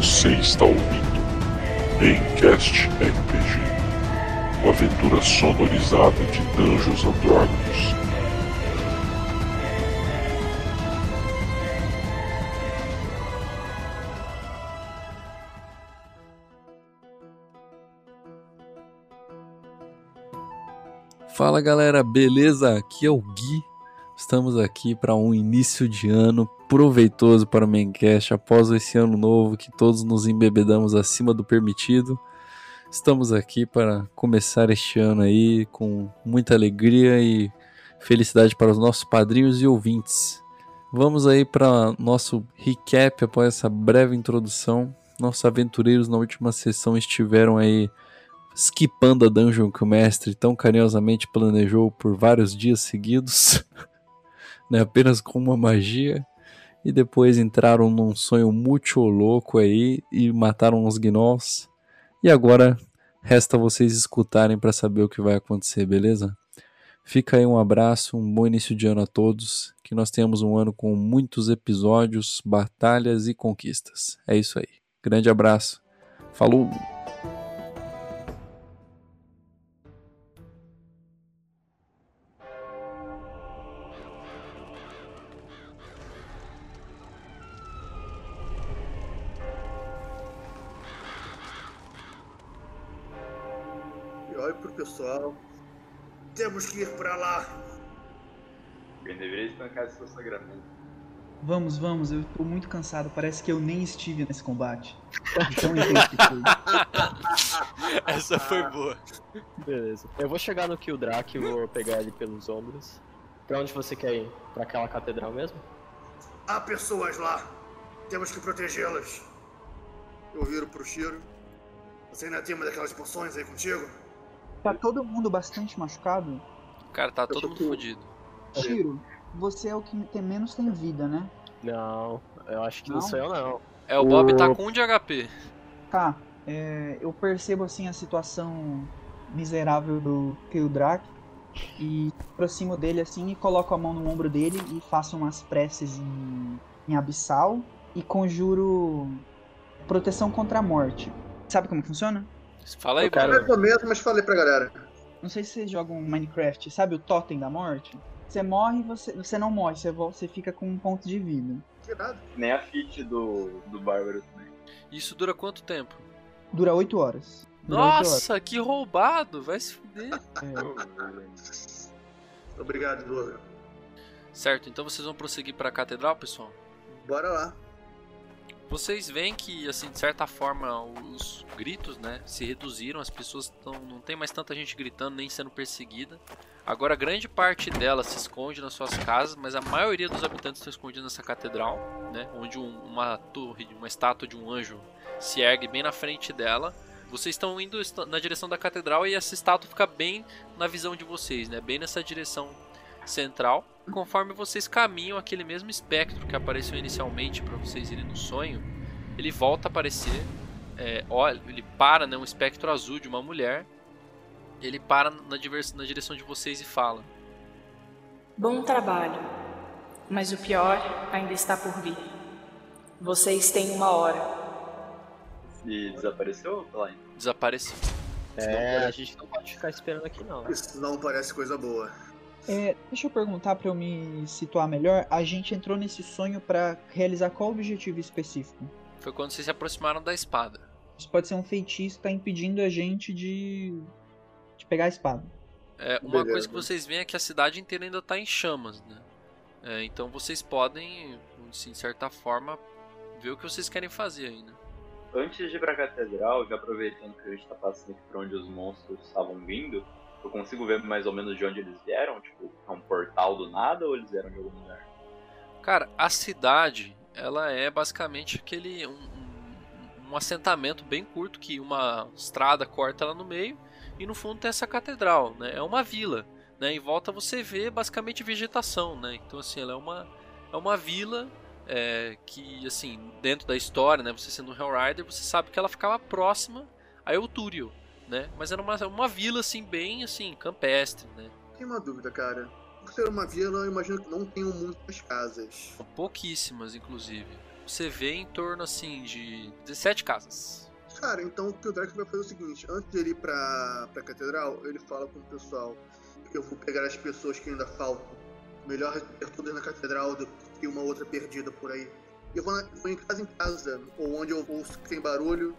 Você está ouvindo Gamecast RPG, uma aventura sonorizada de Dungeons and Dragons. Fala galera, beleza? Aqui é o Gui. Estamos aqui para um início de ano proveitoso para o Maincast após esse ano novo que todos nos embebedamos acima do permitido. Estamos aqui para começar este ano aí com muita alegria e felicidade para os nossos padrinhos e ouvintes. Vamos aí para nosso recap após essa breve introdução. Nossos aventureiros na última sessão estiveram aí skipando a dungeon que o mestre tão carinhosamente planejou por vários dias seguidos, né, apenas com uma magia, e depois entraram num sonho muito louco aí e mataram uns gnolls. E agora resta vocês escutarem para saber o que vai acontecer, beleza? Fica aí um abraço, um bom início de ano a todos, que nós tenhamos um ano com muitos episódios, batalhas e conquistas. É isso aí. Grande abraço. Falou! Pessoal. Temos que ir pra lá. Alguém deveria estancar seu sangramento. Vamos, vamos, eu tô muito cansado. Parece que eu nem estive nesse combate. Então foi. Essa foi boa. Beleza. Eu vou chegar no Kildrak e vou pegar ele pelos ombros. Pra onde você quer ir? Pra aquela catedral mesmo? Há pessoas lá. Temos que protegê-las. Eu viro pro Shiro. Você ainda tem uma daquelas poções aí contigo? Tá todo mundo bastante machucado? Cara, tá todo mundo com- fodido. Tiro, você é o que tem menos tem vida, né? Não, eu acho que não, Não? sou eu não. É, o Bob tá com um de HP. Tá, é, eu percebo assim a situação miserável do Kildrak e aproximo dele assim e coloco a mão no ombro dele e faço umas preces em, em abissal e conjuro proteção contra a morte. Sabe como funciona? Fala aí, Eu. Mais ou menos, mas falei pra galera. Não sei se vocês jogam Minecraft, sabe o totem da morte? Você morre você, você não morre, você, você fica com um ponto de vida. Que nada. Nem a fit do, do Bárbaro também. Isso dura quanto tempo? Dura 8 horas. Dura oito horas. Nossa, que roubado! Vai se fuder. Obrigado, Douglas. Certo, então vocês vão prosseguir pra catedral, pessoal? Bora lá. Vocês veem que, assim, de certa forma, os gritos, né, se reduziram, as pessoas tão, não tem mais tanta gente gritando nem sendo perseguida. Agora, grande parte dela se esconde nas suas casas, mas a maioria dos habitantes estão escondidos nessa catedral, né, onde um- uma torre, uma estátua de um anjo se ergue bem na frente dela. Vocês estão indo na direção da catedral e essa estátua fica bem na visão de vocês, né, bem nessa direção central. Conforme vocês caminham, aquele mesmo espectro que apareceu inicialmente para vocês irem no sonho, ele volta a aparecer. é, olha, ele para, né, um espectro azul de uma mulher. Ele para na, na direção de vocês e fala: Bom trabalho, mas o pior ainda está por vir. Vocês têm uma hora. E desapareceu, Line? Desapareceu. É, a gente não pode ficar esperando aqui não. Isso não parece coisa boa. É, deixa eu perguntar pra eu me situar melhor. A gente entrou nesse sonho pra realizar qual objetivo específico? Foi quando vocês se aproximaram da espada. Isso pode ser um feitiço que tá impedindo a gente de, de pegar a espada. É, uma Beleza. coisa que vocês veem é que a cidade inteira ainda está em chamas, né? É, então vocês podem, assim, de certa forma, ver o que vocês querem fazer ainda. Antes de ir pra catedral, já aproveitando que a gente tá passando aqui pra onde os monstros estavam vindo, eu consigo ver mais ou menos de onde eles vieram? Tipo, é um portal do nada ou eles vieram de algum lugar? Cara, a cidade, ela é basicamente aquele um, um, assentamento bem curto que uma estrada corta ela no meio e no fundo tem essa catedral, né? É uma vila, né? Em volta você vê basicamente vegetação, né? Então assim, ela é uma é uma vila é, que assim dentro da história, né? Você sendo um Hellrider, você sabe que ela ficava próxima a Eutúrio, né? Mas era uma, uma vila assim bem assim campestre, né? Tem uma dúvida, cara. por ser uma vila, eu imagino que não tenham muitas casas. Pouquíssimas, inclusive. Você vê em torno, assim, de 17 casas. Cara, então o que o Drake vai fazer é o seguinte: antes de ele ir pra, pra catedral, ele fala com o pessoal: Eu vou pegar as pessoas que ainda faltam. Melhor ter todas na catedral do que uma outra perdida por aí. Eu vou, na, vou em casa em casa, ou onde eu ouço que tem barulho.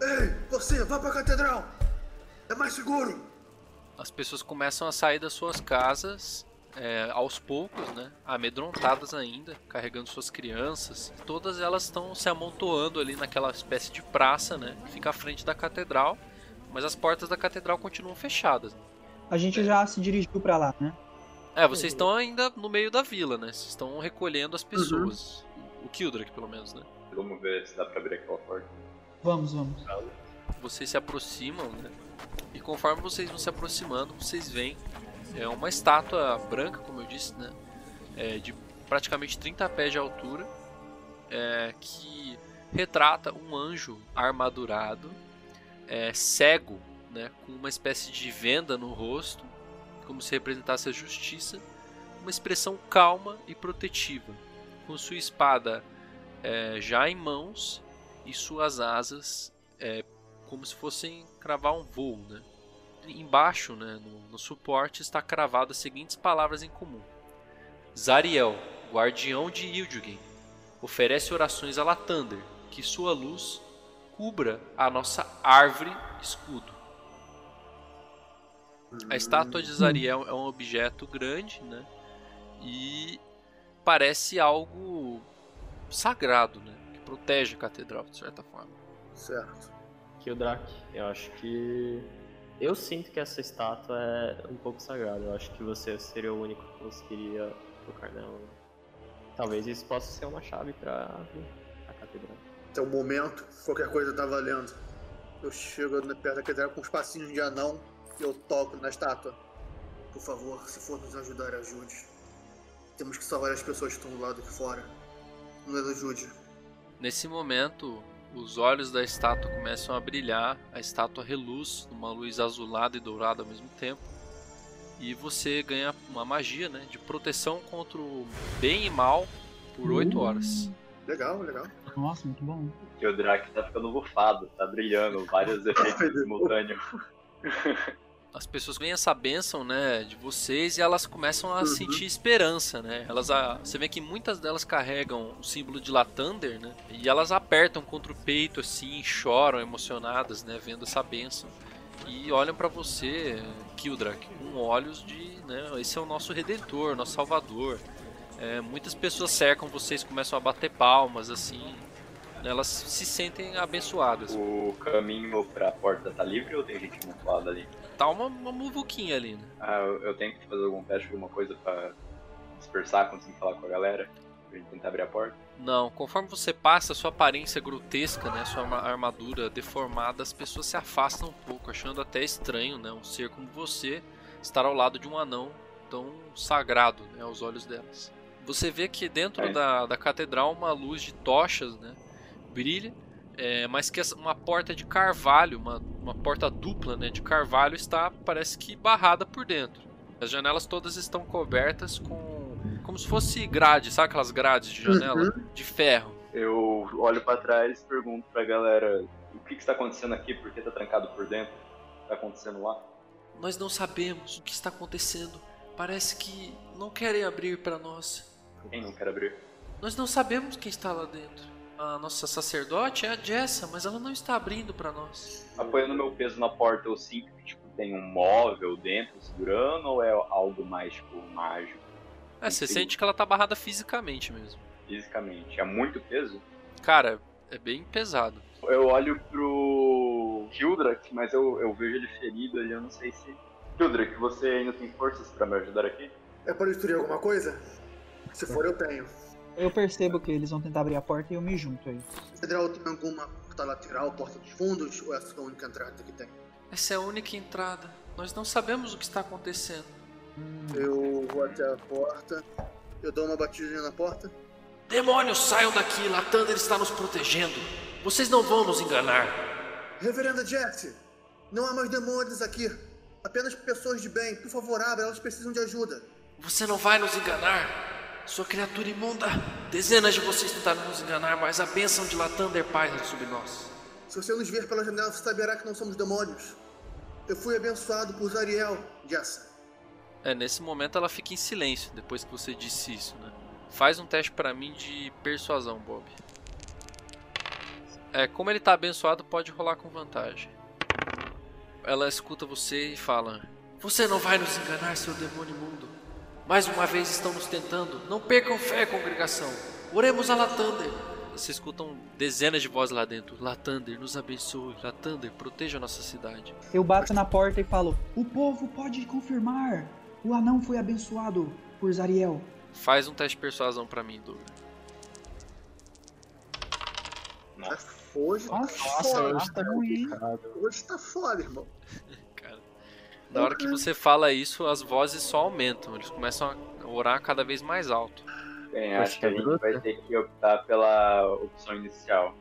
Ei, você, vá pra catedral! É mais seguro! As pessoas começam a sair das suas casas é, aos poucos, né? Amedrontadas ainda, carregando suas crianças. Todas elas estão se amontoando ali naquela espécie de praça, né? Que fica à frente da catedral. Mas as portas da catedral continuam fechadas. né? A gente já se dirigiu pra lá, né? É, vocês estão ainda no meio da vila, né? Vocês estão recolhendo as pessoas. O Kildrak, pelo menos, né? Vamos ver se dá pra abrir aquela porta. Vamos, vamos. vocês se aproximam, né? E conforme vocês vão se aproximando, vocês veem é uma estátua branca, como eu disse, né? É, de praticamente 30 pés de altura, é, que retrata um anjo armadurado, é, cego, né? Com uma espécie de venda no rosto, como se representasse a justiça, uma expressão calma e protetiva, com sua espada é, já em mãos e suas asas é, como se fossem cravar um voo, né? Embaixo, né, no, no suporte, está cravado as seguintes palavras em comum: Zariel, guardião de Ildjugen, oferece orações a Latander, que sua luz cubra a nossa árvore escudo. A estátua de Zariel é um objeto grande, né? E parece algo sagrado, né? Que protege a catedral, de certa forma. Certo. Kildrak, eu acho que. Eu sinto que essa estátua é um pouco sagrada. Eu acho que você seria o único que conseguiria tocar nela. Talvez isso possa ser uma chave pra abrir a catedral. Até o momento, qualquer coisa tá valendo. Eu chego na- perto da catedral com uns passinhos de anão e eu toco na estátua. Por favor, se for nos ajudar, ajude. Temos que salvar as pessoas que estão do lado de fora. Nos ajude. Nesse momento, os olhos da estátua começam a brilhar, a estátua reluz numa luz azulada e dourada ao mesmo tempo. E você ganha uma magia né, de proteção contra o bem e mal por 8 horas. Legal, legal. Nossa, muito bom. Que o Drake tá ficando bufado, tá brilhando, vários efeitos simultâneos. As pessoas veem essa bênção né, de vocês e elas começam a Uhum. sentir esperança. Né? Elas, a- você vê que muitas delas carregam o símbolo de Latander né, e elas apertam contra o peito assim, choram emocionadas, né, vendo essa bênção. E olham pra você, Kildrak, com olhos de. Né, esse é o nosso redentor, nosso salvador. É, muitas pessoas cercam vocês, começam a bater palmas, assim. né, Elas se sentem abençoadas. O caminho pra porta tá livre ou tem gente amontoada ali? Tá uma, uma muvuquinha ali, né? Ah, eu, eu tenho que fazer algum teste, alguma coisa pra dispersar, conseguir falar com a galera? Pra gente tentar abrir a porta? Não, conforme você passa, sua aparência grotesca, né, sua arma- armadura deformada, as pessoas se afastam um pouco, achando até estranho, né, um ser como você estar ao lado de um anão tão sagrado, né, aos olhos delas. Você vê que dentro É. da, da catedral uma luz de tochas, né, brilha, é, mas que essa- uma porta de carvalho, uma, uma porta dupla, né, de carvalho está, parece que barrada por dentro. As janelas todas estão cobertas com como se fosse grade, sabe aquelas grades de janela de ferro? Eu olho pra trás e pergunto pra galera o que, que está acontecendo aqui, por que tá trancado por dentro? O que tá acontecendo lá? Nós não sabemos o que está acontecendo. Parece que não querem abrir para nós. Quem não quer abrir? Nós não sabemos quem está lá dentro. A nossa sacerdote é a Jessa, mas ela não está abrindo para nós. Apoiando meu peso na porta, eu sinto que tipo, tem um móvel dentro segurando ou é algo mais tipo mágico? É, você sente que ela tá barrada fisicamente mesmo. Fisicamente. É muito peso? Cara, é bem pesado. Eu olho pro Kildrak, mas eu, eu vejo ele ferido ali, eu não sei se. Kildrak, você ainda tem forças pra me ajudar aqui? É para destruir alguma coisa? Se for, eu tenho. Eu percebo que eles vão tentar abrir a porta e eu me junto aí. Catedral tem alguma porta lateral, porta dos fundos, ou essa é a única entrada que tem? Essa é a única entrada. Nós não sabemos o que está acontecendo. Eu vou até a porta, eu dou uma batidinha na porta. Demônios, saiam daqui! Latander está nos protegendo. Vocês não vão nos enganar. Reverenda Jesse, não há mais demônios aqui. Apenas pessoas de bem. Por favor, abra, elas precisam de ajuda. Você não vai nos enganar? Sua criatura imunda! Dezenas de vocês tentaram nos enganar, mas a bênção de Latander paira sobre nós. Se você nos ver pela janela, você saberá que não somos demônios. Eu fui abençoado por Zariel, Jessa. É, nesse momento ela fica em silêncio depois que você disse isso, né? Faz um teste pra mim de persuasão, Bob. É, como ele tá abençoado, pode rolar com vantagem. Ela escuta você e fala: Você não vai nos enganar, seu demônio imundo. Mais uma vez estão nos tentando. Não percam fé, congregação. Oremos a Latander. Você escutam dezenas de vozes lá dentro. Latander, nos abençoe. Latander, proteja a nossa cidade. Eu bato na porta e falo: O povo pode confirmar. O anão foi abençoado por Zariel. Faz um teste de persuasão pra mim, Douglas. Hoje tá Nossa, foda. hoje tá. Hoje tá foda, irmão. Na hora que você fala isso, as vozes só aumentam. Eles começam a orar cada vez mais alto. Bem, acho que a gente vai ter que optar pela opção inicial.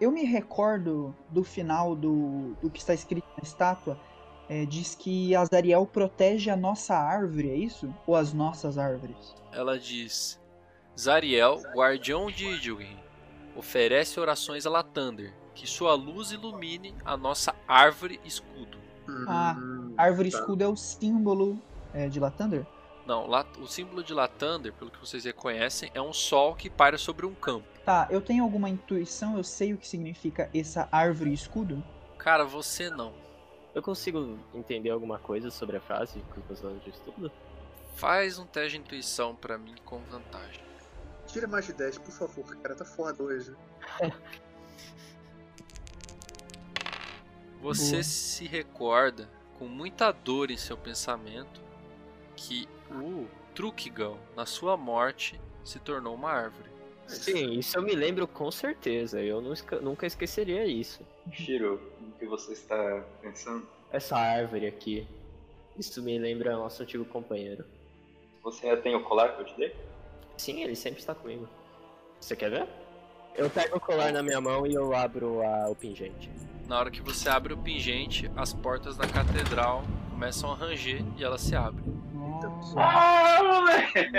Eu me recordo do final do, do que está escrito na estátua. É, diz que Azariel protege a nossa árvore, é isso? Ou as nossas árvores? Ela diz: Zariel, guardião de Idilgin, oferece orações a Latander, que sua luz ilumine a nossa árvore escudo. Ah, Hum, Árvore tá. escudo é o símbolo é, de Latander? Não, o símbolo de Latander, pelo que vocês reconhecem, é um sol que paira sobre um campo. Tá, eu tenho alguma intuição, eu sei o que significa essa árvore escudo? Cara, você não. Eu consigo entender alguma coisa sobre a frase com os anos de estudo? Faz um teste de intuição pra mim com vantagem. Tira mais de 10, por favor, cara. Tá foda hoje. Você Boa. se recorda com muita dor em seu pensamento que o Trukigal, na sua morte, se tornou uma árvore. Sim, isso eu me lembro com certeza. Eu nunca esqueceria isso. Shiro, o que você está pensando? Essa árvore aqui. Isso me lembra nosso antigo companheiro. Você tem o colar que eu te dei? Sim, ele sempre está comigo. Você quer ver? Eu pego o colar na minha mão e eu abro a- o pingente. Na hora que você abre o pingente, as portas da catedral começam a ranger e ela se abre. Ah, moleque!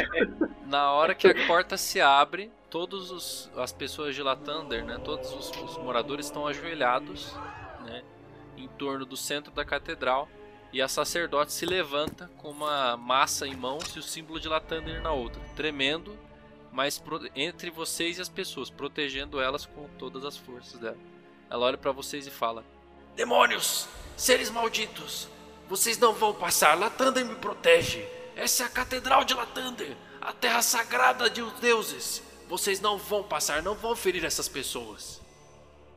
Na hora que a porta se abre, todas os- as pessoas de Latander, né, todos os, os moradores estão ajoelhados, né, em torno do centro da catedral, e a sacerdote se levanta com uma massa em mãos e o símbolo de Latander na outra, tremendo, mas entre vocês e as pessoas, protegendo elas com todas as forças dela. Ela olha pra vocês e fala: Demônios! Seres malditos! Vocês não vão passar! Latander me protege! Essa é a Catedral de Latander! A terra sagrada de os deuses! Vocês não vão passar, não vão ferir essas pessoas!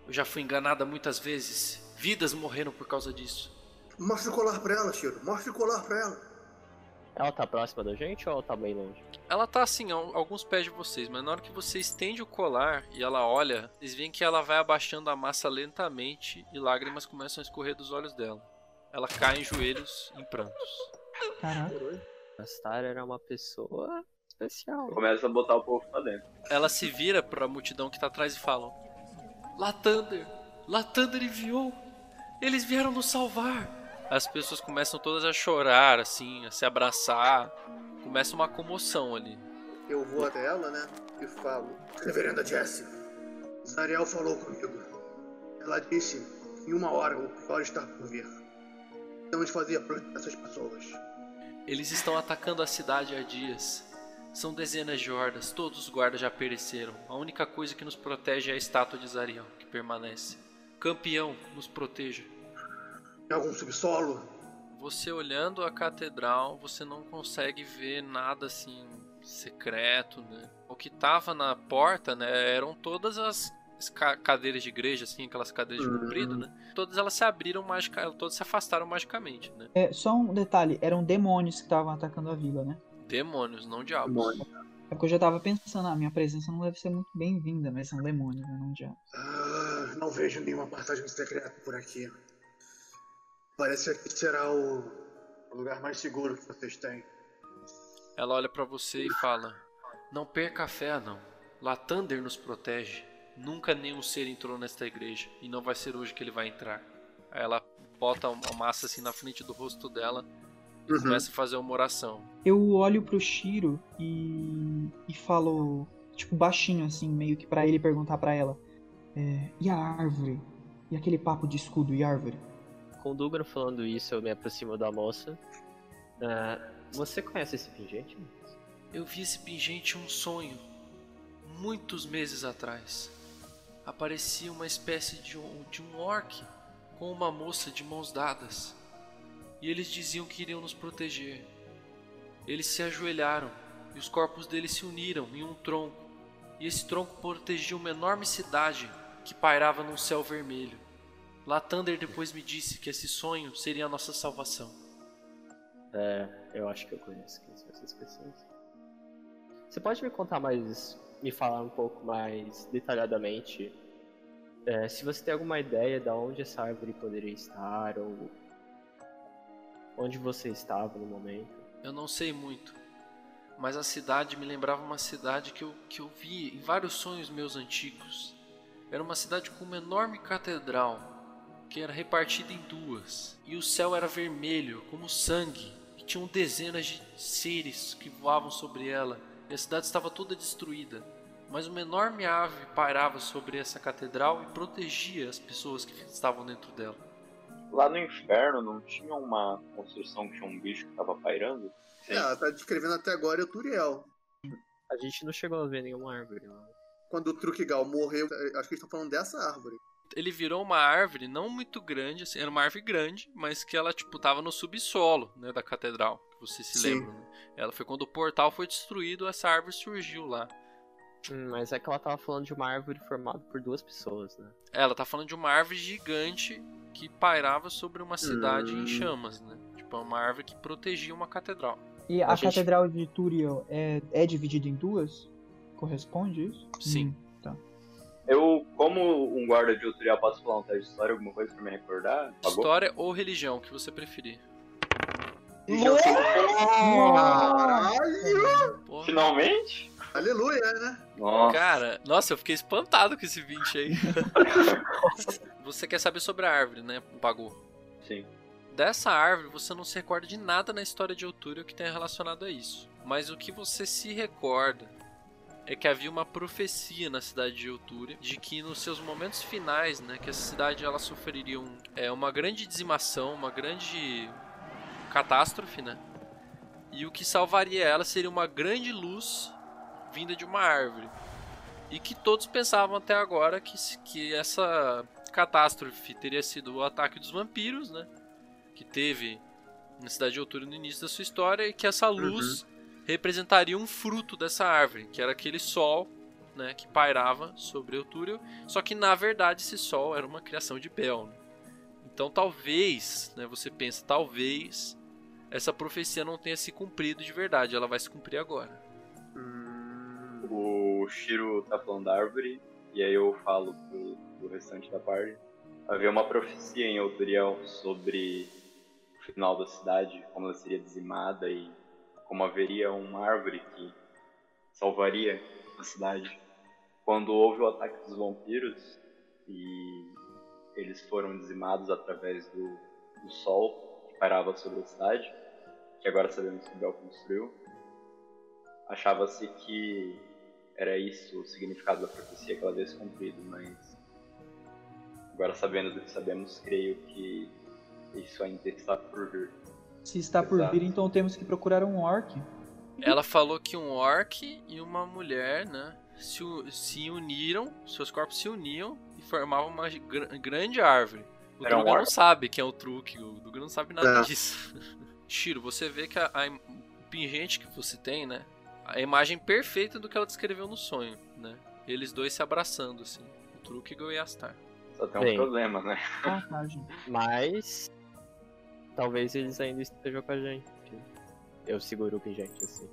Eu já fui enganada muitas vezes. Vidas morreram por causa disso. Mostra o colar pra ela, Shiro. Mostra o colar pra ela. Ela tá próxima da gente ou ela tá bem longe? Ela tá assim, a alguns pés de vocês, mas na hora que você estende o colar e ela olha, vocês veem que ela vai abaixando a massa lentamente e lágrimas começam a escorrer dos olhos dela. Ela cai em joelhos em prantos. Caraca. Astar era uma pessoa especial. Começa a botar o povo pra dentro. Ela se vira pra multidão que tá atrás e fala: Latander! Latander enviou! Eles vieram nos salvar! As pessoas começam todas a chorar, assim, a se abraçar. Começa uma comoção ali. Eu vou até ela, né? E falo: Reverenda Jessie, Zariel falou comigo. Ela disse: em uma hora o pior está por vir. Temos de fazer para essas pessoas. Eles estão atacando a cidade há dias. São dezenas de hordas, todos os guardas já pereceram. A única coisa que nos protege é a estátua de Zariel, que permanece. Campeão, nos proteja. Em algum subsolo? Você olhando a catedral, você não consegue ver nada assim secreto, né? O que tava na porta, né, eram todas as as ca- cadeiras de igreja, assim, aquelas cadeiras de Uhum. comprido, né? Todas elas se abriram magicamente, todas se afastaram magicamente, né? É, só um detalhe, eram demônios que estavam atacando a vila, né? Demônios, não diabos. Demônio. É porque eu já tava pensando, a minha presença não deve ser muito bem-vinda, mas são demônios, né? Não diabo. Ah, não vejo nenhuma passagem secreta por aqui. Parece que será o o lugar mais seguro que vocês têm. Ela olha pra você e fala: Não perca a fé, não. Latander nos protege. Nunca nenhum ser entrou nesta igreja e não vai ser hoje que ele vai entrar. Aí ela bota uma massa assim na frente do rosto dela e Uhum. começa a fazer uma oração. Eu olho pro Shiro e. e falo, tipo, baixinho, assim, meio que pra ele perguntar pra ela. é, e a árvore? E aquele papo de escudo e árvore? Com o falando isso, eu me aproximo da moça. Ah, você conhece esse pingente? Eu vi esse pingente em um sonho, muitos meses atrás. Aparecia uma espécie de um, de um orc com uma moça de mãos dadas. E eles diziam que iriam nos proteger. Eles se ajoelharam e os corpos deles se uniram em um tronco. E esse tronco protegia uma enorme cidade que pairava num céu vermelho. Latander depois me disse que esse sonho seria a nossa salvação. É, eu acho que eu conheço quem são essas pessoas. Você pode me contar mais, me falar um pouco mais detalhadamente é, se você tem alguma ideia de onde essa árvore poderia estar ou onde você estava no momento? Eu não sei muito, mas a cidade me lembrava uma cidade que eu, que eu vi em vários sonhos meus antigos. Era uma cidade com uma enorme catedral que era repartida em duas, e o céu era vermelho como sangue, e tinham dezenas de seres que voavam sobre ela, e a cidade estava toda destruída. Mas uma enorme ave pairava sobre essa catedral e protegia as pessoas que estavam dentro dela. Lá no inferno não tinha uma construção que tinha um bicho que tava pairando? É, ela tá descrevendo até agora é o Turiel. A gente não chegou a ver nenhuma árvore lá. Quando o Trukigal morreu, acho que eles estão falando dessa árvore. Ele virou uma árvore não muito grande, assim, era uma árvore grande, mas que ela, tipo, tava no subsolo, né, da catedral, que você se Sim. lembra, né? Ela foi quando o portal foi destruído, essa árvore surgiu lá. Hum, mas é que ela tava falando de uma árvore formada por duas pessoas, né? Ela tá falando de uma árvore gigante que pairava sobre uma cidade Hum. em chamas, né? Tipo, é uma árvore que protegia uma catedral. E a, A gente- catedral de Turiel é, é dividida em duas? Corresponde isso? Sim. Hum. Eu, como um guarda de tutorial, posso falar um teste de história, alguma coisa pra me recordar? Pagou? História ou religião, o que você preferir. Sem- Caralho! Finalmente? Aleluia, né? Nossa. Cara, nossa, eu fiquei espantado com esse 20 aí. você quer saber sobre a árvore, né? Pagou. Sim. Dessa árvore, você não se recorda de nada na história de Outúrio que tenha relacionado a isso. Mas o que você se recorda é que havia uma profecia na cidade de Outúria de que nos seus momentos finais, né, que essa cidade ela sofreria um, é, uma grande dizimação, uma grande catástrofe, né? E o que salvaria ela seria uma grande luz vinda de uma árvore. E que todos pensavam até agora que, que essa catástrofe teria sido o ataque dos vampiros, né? Que teve na cidade de Outúrio no início da sua história, e que essa luz representaria um fruto dessa árvore, que era aquele sol, né, que pairava sobre Outúrio, só que na verdade esse sol era uma criação de Bel. né? Então talvez, né, você pensa, talvez essa profecia não tenha se cumprido de verdade, ela vai se cumprir agora. O Shiro tá falando da árvore, e aí eu falo pro, pro restante da parte. Havia uma profecia em Elturiel sobre o final da cidade, como ela seria dizimada e como haveria uma árvore que salvaria a cidade. Quando houve o ataque dos vampiros e eles foram dizimados através do, do sol que parava sobre a cidade, que agora sabemos que Bel construiu, achava-se que era isso o significado da profecia que ela havia se cumprido, mas agora sabendo do que sabemos, creio que isso ainda está por vir. Se está por Exato. vir, então temos que procurar um orc. Ela falou que um orc e uma mulher, né, se, se uniram, seus corpos se uniam e formavam uma gr- grande árvore. O Era um Druga não orc? sabe quem é o truque, o Druga não sabe nada É. disso. Shiro, você vê que a, a o pingente que você tem, né, a imagem perfeita do que ela descreveu no sonho, né? Eles dois se abraçando, assim, o truque e Astar. Só tem um Bem. problema, né? Ah, tá. Mas. Talvez eles ainda estejam com a gente. Eu seguro o pingente assim.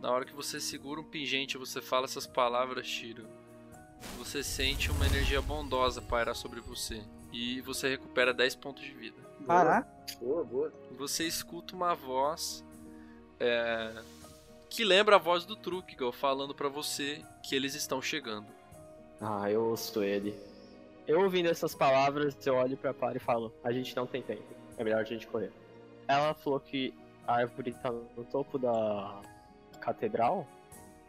Na hora que você segura um pingente e você fala essas palavras, Shiro, você sente uma energia bondosa pairar sobre você. E você recupera 10 pontos de vida. Caraca. Boa, boa. E você escuta uma voz é, que lembra a voz do Trukigal falando pra você que eles estão chegando. Ah, eu ouço ele. Eu ouvindo essas palavras, eu olho pra Para e falo: A gente não tem tempo. É melhor a gente correr. Ela falou que A árvore tá no topo da catedral.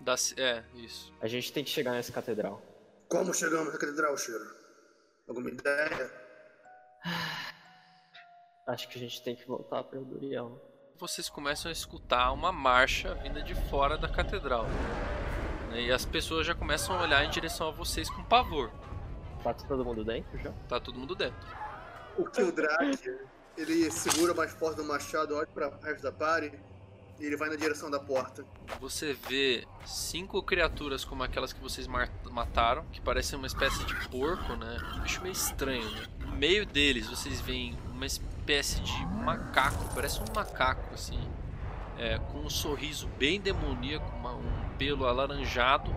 Da, é, isso. A gente tem que chegar nessa catedral. Como chegamos na catedral, Cheiro? Alguma ideia? Acho que a gente tem que voltar para Duriel. Vocês começam a escutar uma marcha vinda de fora da catedral. Né, E as pessoas já começam a olhar em direção a vocês com pavor. Tá todo mundo dentro já? Tá todo mundo dentro. O Kildrak, ele segura mais forte do machado, olha para o resto da party e ele vai na direção da porta. Você vê cinco criaturas como aquelas que vocês mataram, que parecem uma espécie de porco, né? Um bicho meio estranho, né? No meio deles vocês veem uma espécie de macaco, parece um macaco assim, é, com um sorriso bem demoníaco, uma- um pelo alaranjado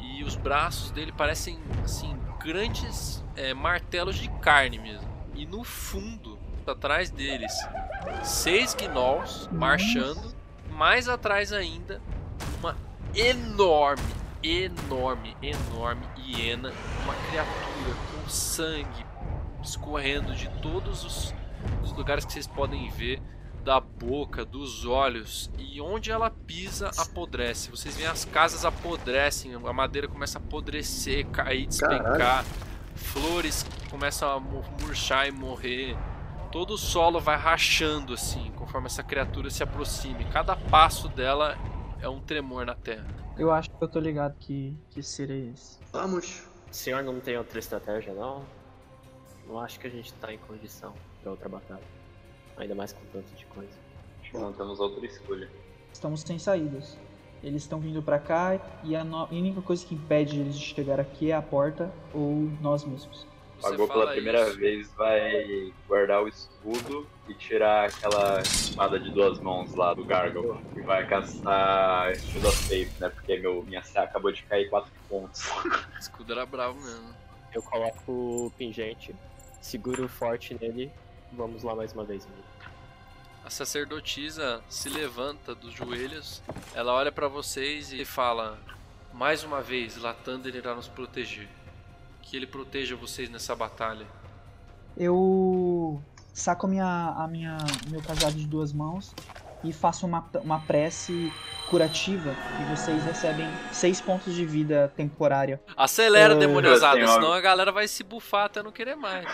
e os braços dele parecem assim grandes é, martelos de carne mesmo. E no fundo, atrás deles, seis gnolls marchando mais atrás ainda, uma enorme, enorme, enorme hiena, uma criatura com sangue escorrendo de todos os, os lugares que vocês podem ver, da boca, dos olhos, e onde ela pisa apodrece. Vocês veem as casas apodrecem, a madeira começa a apodrecer, cair, despencar, flores começam a mu- murchar e morrer. Todo o solo vai rachando assim, conforme essa criatura se aproxime. Cada passo dela é um tremor na terra. Eu acho que eu tô ligado que, que ser é esse. Vamos. O senhor não tem outra estratégia, não? Não acho que a gente tá em condição pra outra batalha. Ainda mais com tanto de coisa. Acho que não temos outra escolha. Estamos sem saídas. Eles estão vindo pra cá e a no- única coisa que impede eles de chegar aqui é a porta ou nós mesmos. Pagou pela primeira isso, vez, vai guardar o escudo e tirar aquela espada de duas mãos lá do Gargle. E vai castar Shield of Faith, né? Porque meu, minha CA acabou de cair 4 pontos. O escudo era bravo mesmo. Eu coloco o pingente, seguro forte nele. Vamos lá mais uma vez, amigo. A sacerdotisa se levanta dos joelhos, ela olha pra vocês e fala: Mais uma vez, Latander irá nos proteger. Que ele proteja vocês nessa batalha. Eu saco a minha, a minha, meu cajado de duas mãos e faço uma, uma prece curativa e vocês recebem seis pontos de vida temporária. Acelera, É, demoniosada, senhora. senão a galera vai se bufar até não querer mais.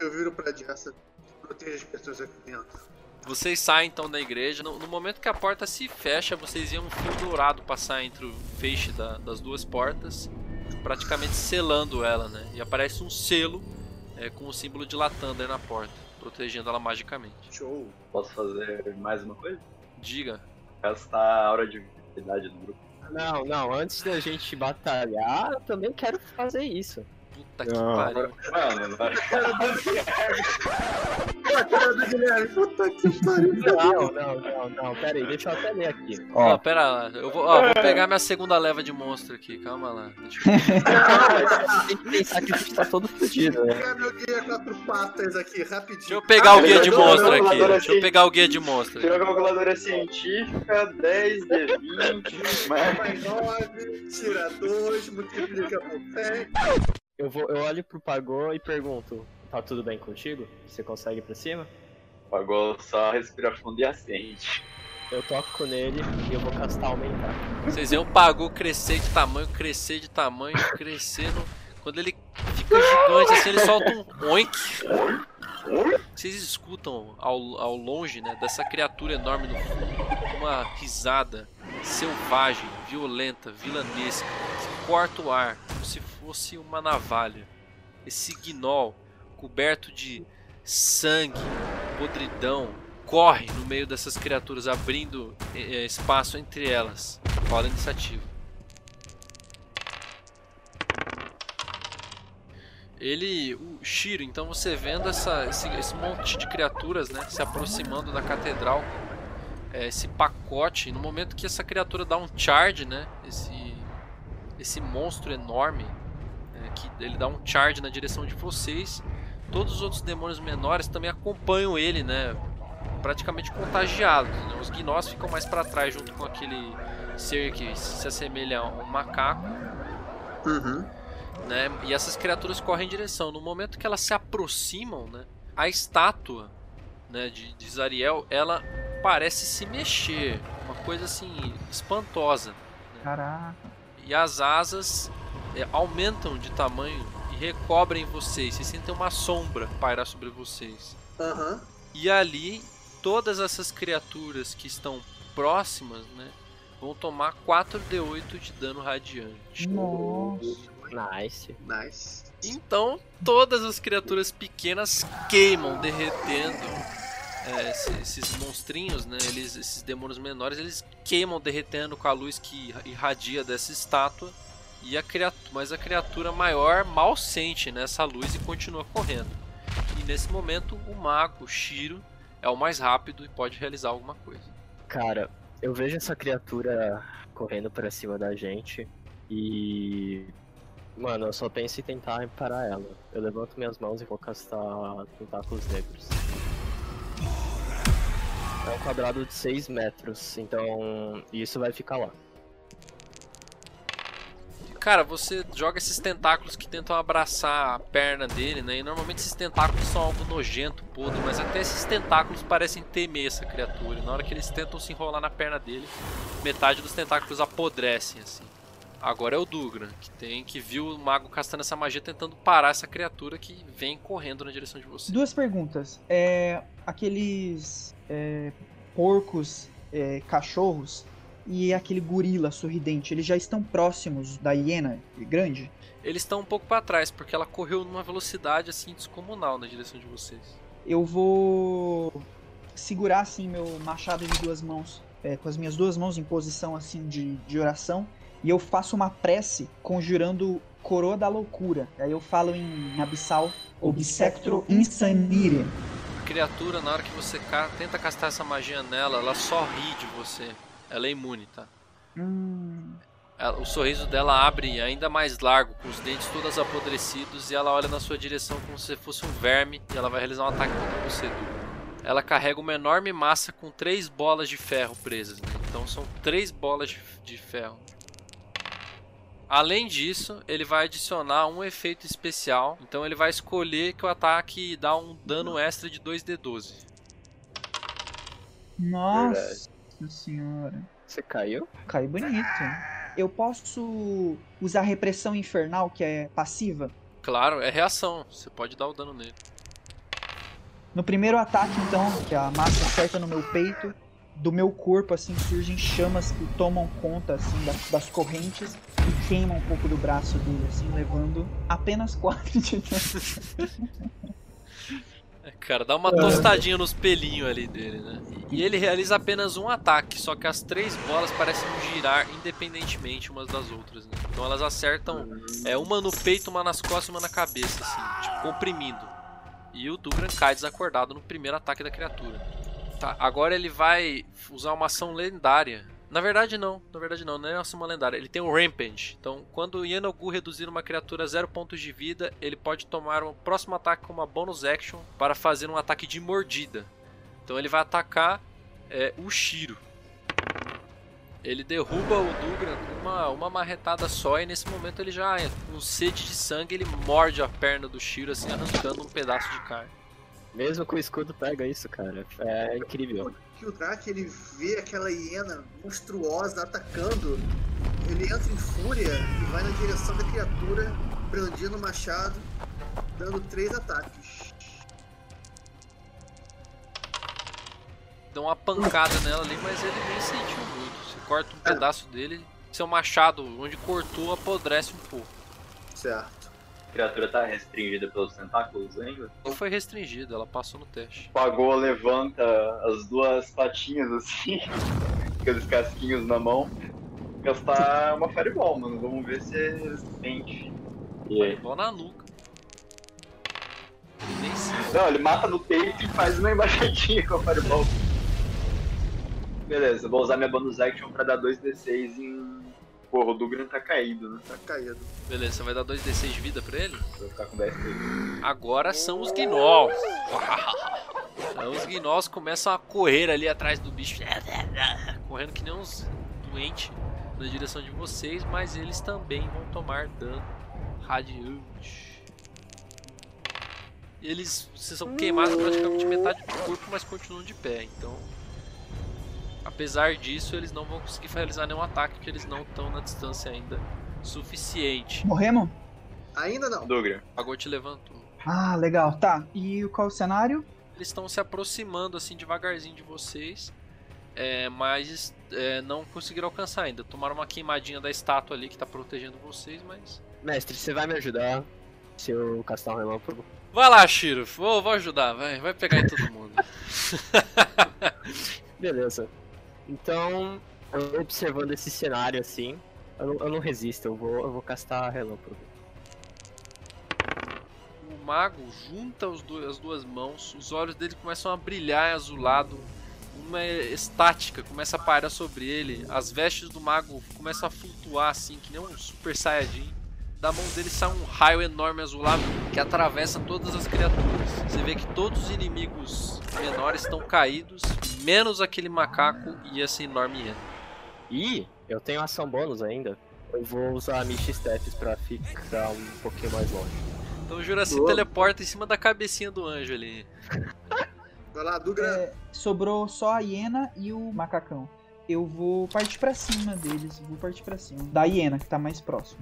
Eu viro pra Jessa. Proteja as pessoas aqui dentro. Vocês saem então da igreja. No, no momento que a porta se fecha, vocês veem um fio dourado passar entre o feixe da- das duas portas, praticamente selando ela, né? E aparece um selo é, com o símbolo de Latander na porta, protegendo ela magicamente. Show. Posso fazer mais uma coisa? Diga. Gastar a aura de vitalidade do grupo. Não, não, antes da gente batalhar, eu também quero fazer isso. Puta que Não. pariu. Mano, vai. A cara do Guilherme, puta que pariu. Não, não, não, não, pera aí, deixa eu até ler aqui. Ó, pera lá. Eu vou, ó, vou pegar minha segunda leva de monstro aqui. Calma lá. Deixa eu... Tem que pensar que a gente tá todo fudido, né? Pegar meu guia quatro patas aqui, rapidinho. Deixa eu pegar o guia de monstro aqui. Deixa eu pegar o guia de monstro. Tirou a calculadora científica, 10 de 20, mais. Mais nove, tira dois, multiplica por 100. Eu, vou, eu olho pro Pagô e pergunto: tá tudo bem contigo? Você consegue ir pra cima? Pagou só respira fundo e acende. Eu toco nele e eu vou castar aumentar. Vocês veem o Pagu crescer de tamanho, crescer de tamanho, crescendo. Quando ele fica gigante assim, ele solta um oink. Vocês escutam ao, ao longe, né, dessa criatura enorme no fundo, uma risada selvagem, violenta, vilanesca, que corta o ar se fosse uma navalha. Esse gnoll coberto de sangue, podridão, corre no meio dessas criaturas, abrindo eh, espaço entre elas. Rola a iniciativa. Ele, o Shiro, então você vendo essa, esse, esse monte de criaturas, né, se aproximando da catedral, é, esse pacote, no momento que essa criatura dá um charge, né, esse, esse monstro enorme, é, que ele dá um charge na direção de vocês, todos os outros demônios menores também acompanham ele, né, praticamente contagiados. Né? Os gnós ficam mais para trás junto com aquele ser que se assemelha a um macaco Uhum. né? E essas criaturas correm em direção. No momento que elas se aproximam, né? A estátua, né, de, de Zariel, ela parece se mexer, uma coisa assim espantosa. Caraca. E as asas é, aumentam de tamanho e recobrem vocês. Vocês sentem uma sombra pairar sobre vocês. Aham. E ali, todas essas criaturas que estão próximas, né, vão tomar 4d8 de dano radiante. Nossa. Nice. Nice. Então, todas as criaturas pequenas queimam, derretendo. É, esse- esses monstrinhos, né, eles, esses demônios menores, eles queimam, derretendo com a luz que irradia dessa estátua. E a criatura, mas a criatura maior mal sente nessa luz e continua correndo. E nesse momento, o mago, o Shiro, é o mais rápido e pode realizar alguma coisa. Cara, eu vejo essa criatura correndo pra cima da gente e. Mano, eu só penso em tentar parar ela. Eu levanto minhas mãos e vou castar tentáculos negros. É um quadrado de 6 metros, então isso vai ficar lá. Cara, você joga esses tentáculos que tentam abraçar a perna dele, né? E normalmente esses tentáculos são algo nojento, podre, mas até esses tentáculos parecem temer essa criatura. Na hora que eles tentam se enrolar na perna dele, metade dos tentáculos apodrecem, assim. Agora é o Dugran, que tem que viu o mago castando essa magia tentando parar essa criatura que vem correndo na direção de você. Duas perguntas. É, aqueles é, porcos, é, cachorros e aquele gorila sorridente, eles já estão próximos da hiena grande? Eles estão um pouco pra trás, porque ela correu numa velocidade assim descomunal na direção de vocês. Eu vou segurar assim meu machado de duas mãos, é, com as minhas duas mãos em posição assim de, de oração, e eu faço uma prece conjurando coroa da loucura. Aí eu falo em abissal, obsectro insanire. A criatura, na hora que você ca- tenta castar essa magia nela, ela só ri de você. Ela é imune, tá? Hum, Ela- o sorriso dela abre ainda mais largo, com os dentes todos apodrecidos, e ela olha na sua direção como se fosse um verme, e ela vai realizar um ataque contra você. Ela carrega uma enorme massa com três bolas de ferro presas, né? Então são três bolas de ferro. Além disso, ele vai adicionar um efeito especial. Então ele vai escolher que o ataque dá um dano extra de 2d12. nossa senhora. Você caiu? Caiu bonito. Eu posso usar repressão infernal, que é passiva? Claro, é reação. Você pode dar o dano nele. No primeiro ataque, então, que a massa acerta no meu peito, do meu corpo, assim, surgem chamas que tomam conta, assim, das, das correntes e queimam um pouco do braço dele, assim, levando apenas 4 de. É, Cara, dá uma tostadinha nos pelinhos ali dele, né? E ele realiza apenas um ataque, só que as três bolas parecem girar independentemente umas das outras, né? Então elas acertam é, uma no peito, uma nas costas e uma na cabeça, assim, tipo, comprimindo. E o Dugran cai desacordado no primeiro ataque da criatura. Tá, agora ele vai usar uma ação lendária. Na verdade não, na verdade não, não é uma ação lendária. Ele tem o Rampage. Então, quando o Yenogu reduzir uma criatura a 0 pontos de vida, ele pode tomar um próximo ataque com uma bonus action para fazer um ataque de mordida. Então ele vai atacar é, o Shiro. Ele derruba o Dugran com uma, uma marretada só e nesse momento ele já, com sede de sangue, ele morde a perna do Shiro assim, arrancando um pedaço de carne. Mesmo com o escudo pega isso, cara. É incrível. Que o Drak ele vê aquela hiena monstruosa atacando, ele entra em fúria e vai na direção da criatura, brandindo o machado, dando três ataques. Dá uma pancada nela ali, mas ele nem sentiu muito. Você corta um pedaço dele, seu machado, onde cortou, apodrece um pouco. Certo. A criatura tá restringida pelos tentáculos ainda. Não foi restringido, ela passou no teste. Pagou, levanta as duas patinhas assim, aqueles casquinhos na mão. Gastar uma Fireball, mano. Vamos ver se é resistente. E aí? Bola na nuca. Não, ele mata no peito e faz uma embaixadinha com a Fireball. Beleza, vou usar minha bonus action pra dar 2d6 em. Porra, o Dugran tá caído, né? Tá caído. Beleza, você vai dar 2d6 de vida pra ele? Vou ficar com 10 p Agora são os gnolls. Então, os gnolls começam a correr ali atrás do bicho. Correndo que nem uns doentes na direção de vocês, mas eles também vão tomar dano radiante. Eles vocês são queimados praticamente metade do corpo, mas continuam de pé. Então Apesar disso, eles não vão conseguir realizar nenhum ataque porque eles não estão na distância ainda suficiente. Morremos? Ainda não. Dugra. A te levantou. Ah, legal. Tá. E qual é o cenário? Eles estão se aproximando assim devagarzinho de vocês, é, mas é, não conseguiram alcançar ainda. Tomaram uma queimadinha da estátua ali que tá protegendo vocês, mas. Mestre, você vai me ajudar se eu castar um relâmpago? Vai lá, Shiro. Vou, vou ajudar, vai. Vai pegar em todo mundo. Beleza. Então, eu observando esse cenário assim, eu eu não resisto, eu vou, eu vou castar relâmpago. O mago junta do, as duas mãos, os olhos dele começam a brilhar azulado, uma estática começa a parar sobre ele, as vestes do mago começam a flutuar assim, que nem um super saiyajin. Da mão dele sai um raio enorme azulado que atravessa todas as criaturas. Você vê que todos os inimigos menores estão caídos, menos aquele macaco e essa enorme hiena. E eu tenho ação bônus ainda. Eu vou usar a Mish Steps pra ficar um pouquinho mais longe. Então o Juraci teleporta em cima da cabecinha do anjo ali. Vai lá, Dugra. É, sobrou só a hiena e o macacão. Eu vou partir pra cima deles. Vou partir pra cima. Da hiena, que tá mais próximo.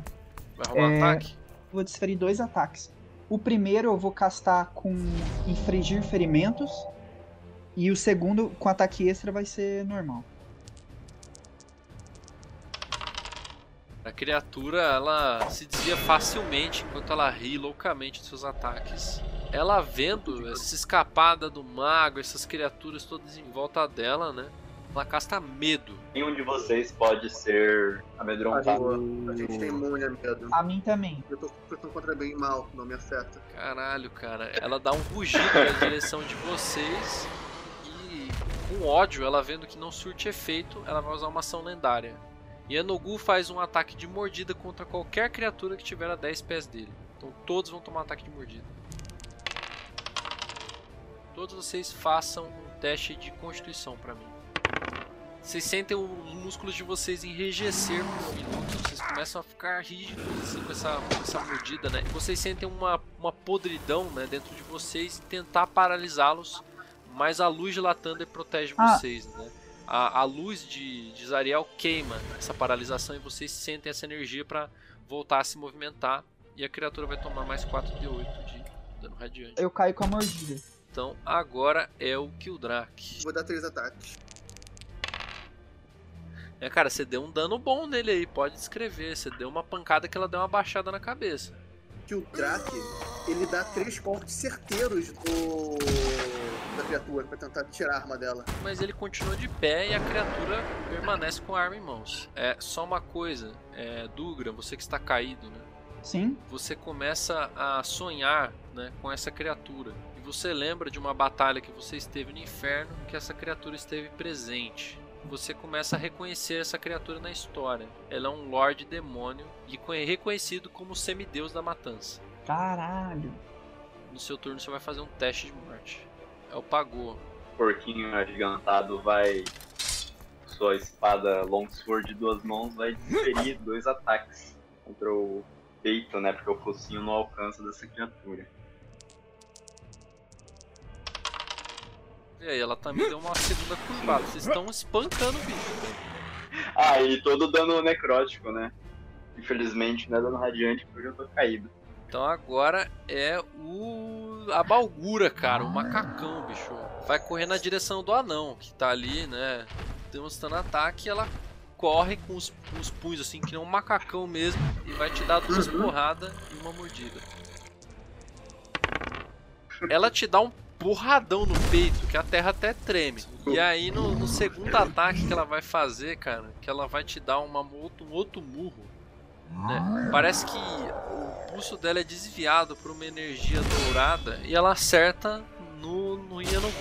Vai rolar É, um ataque? Vou desferir dois ataques. O primeiro eu vou castar com infligir ferimentos. E o segundo, com ataque extra, vai ser normal. A criatura ela se desvia facilmente enquanto ela ri loucamente de seus ataques. Ela vendo essa escapada do mago, essas criaturas todas em volta dela, né? Ela casta medo. Nenhum de vocês pode ser amedrontado. A gente tem imune a medo. A mim também. Eu tô lutando contra bem mal, não me afeta. Caralho, cara. Ela dá um rugido na direção de vocês com ódio, ela vendo que não surte efeito, ela vai usar uma ação lendária. Enogu faz um ataque de mordida contra qualquer criatura que tiver a 10 pés dele. Então todos vão tomar ataque de mordida. Todos vocês façam um teste de constituição pra mim. Vocês sentem os músculos de vocês enrijecer por um minuto, vocês começam a ficar rígidos assim, com, essa, com essa mordida, né? Vocês sentem uma, uma podridão né, dentro de vocês e tentar paralisá-los, mas a luz de Latander protege Ah. vocês, né? A, a luz de, de Zariel queima essa paralisação e vocês sentem essa energia pra voltar a se movimentar e a criatura vai tomar mais 4d8 de dano radiante. Eu caio com a mordida. Então agora é o Kildrak. Vou dar três ataques. É, cara, você deu um dano bom nele aí, pode descrever. Você deu uma pancada que ela deu uma baixada na cabeça. Que o Drake, ele dá três cortes certeiros do... da criatura pra tentar tirar a arma dela. Mas ele continua de pé e a criatura permanece com a arma em mãos. É só uma coisa, é, Dugra, você que está caído, né? Sim? Você começa a sonhar né, com essa criatura. E você lembra de uma batalha que você esteve no inferno que essa criatura esteve presente. Você começa a reconhecer essa criatura na história. Ela é um Lorde Demônio e conhe- reconhecido como o semideus da matança. Caralho. No seu turno você vai fazer um teste de morte. É o Pagou. O porquinho agigantado vai. Sua espada Longsword de duas mãos vai desferir dois ataques contra o peito, né? Porque o focinho não alcança dessa criatura. E aí, ela também deu uma segunda curvada. Vocês estão espancando o bicho. Ah, e todo dano necrótico, né? Infelizmente não é dano radiante porque eu já tô caído. Então agora é o. a Balgura, cara, o macacão, bicho. Vai correr na direção do anão, que tá ali, né? Demonstrando ataque e ela corre com os, com os punhos assim, que nem um macacão mesmo, e vai te dar duas porradas e uma mordida. Ela te dá um porradão no peito, que a terra até treme. E aí no, no segundo ataque que ela vai fazer, cara, que ela vai te dar uma, outro, um outro murro. Né? Parece que o pulso dela é desviado por uma energia dourada e ela acerta no, no Yanogu.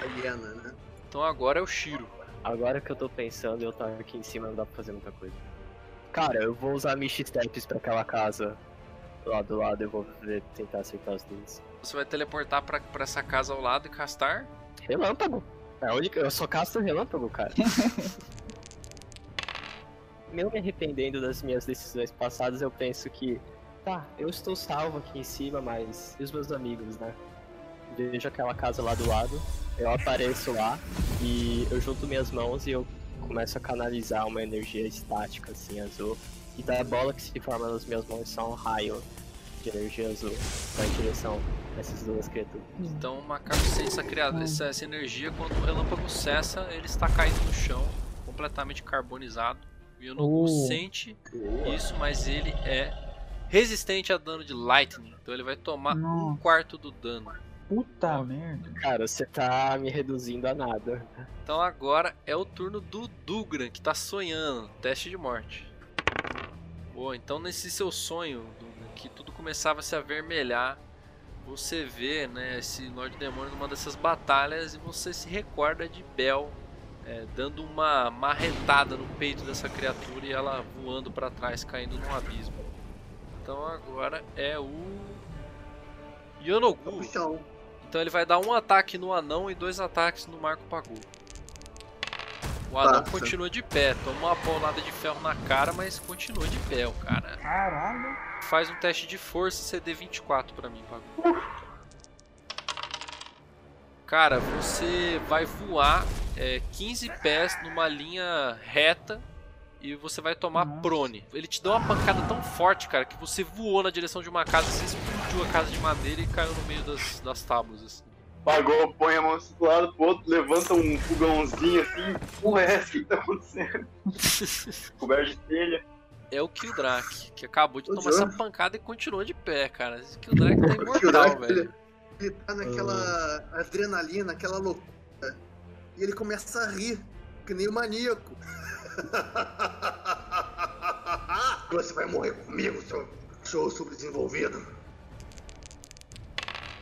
A hiena, né? Então agora é o Shiro. Agora que eu tô pensando, eu tava aqui em cima, não dá pra fazer muita coisa. Cara, eu vou usar Mish Steps pra aquela casa lá do lado, eu vou ver, tentar acertar os dedos. Você vai teleportar pra, pra essa casa ao lado e castar. Relâmpago! É a única, eu só casto relâmpago, cara. Mesmo me arrependendo das minhas decisões passadas, eu penso que, tá, eu estou salvo aqui em cima, mas e os meus amigos, né? Vejo aquela casa lá do lado, eu apareço lá e eu junto minhas mãos e eu começo a canalizar uma energia estática, assim, azul. E da bola que se forma nas minhas mãos só um raio de energia azul vai em direção a essas duas criaturas. Então o macaco sente essa, criada, essa, essa energia quando o relâmpago cessa, ele está caído no chão, completamente carbonizado. O Yonogu Oh. sente isso, mas ele é resistente a dano de lightning. Então ele vai tomar um Nossa. quarto do dano. Puta merda. Cara, você tá me reduzindo a nada. Então agora é o turno do Dugran, que tá sonhando. Teste de morte. Boa, então nesse seu sonho, Dugran, que tudo começava a se avermelhar, você vê né, esse Lorde Demônio numa dessas batalhas e você se recorda de Bel é, dando uma marretada no peito dessa criatura e ela voando pra trás, caindo num abismo. Então agora é o Yonogu. Puxão. Então ele vai dar um ataque no anão e dois ataques no Marco Pagu. O anão Passa. continua de pé, toma uma bolada de ferro na cara, mas continua de pé o cara. Caralho. Faz um teste de força CD 24 pra mim, Pagu. Cara, você vai voar é, 15 pés numa linha reta e você vai tomar Nossa. prone. Ele te deu uma pancada tão forte, cara, que você voou na direção de uma casa, você explodiu a casa de madeira e caiu no meio das, das tábuas. Assim. Pagou, põe a mão assim do lado pro outro, levanta um fogãozinho assim. Porra, é essa que tá acontecendo? Coberto de telha. é o Kildrak, que acabou de tomar é. essa pancada e continuou de pé, cara. Esse Kildrak tá O imortal, Kildrak, velho. ele, ele tá naquela adrenalina, aquela loucura. E ele começa a rir, que nem o maníaco. Você vai morrer comigo, seu show subdesenvolvido.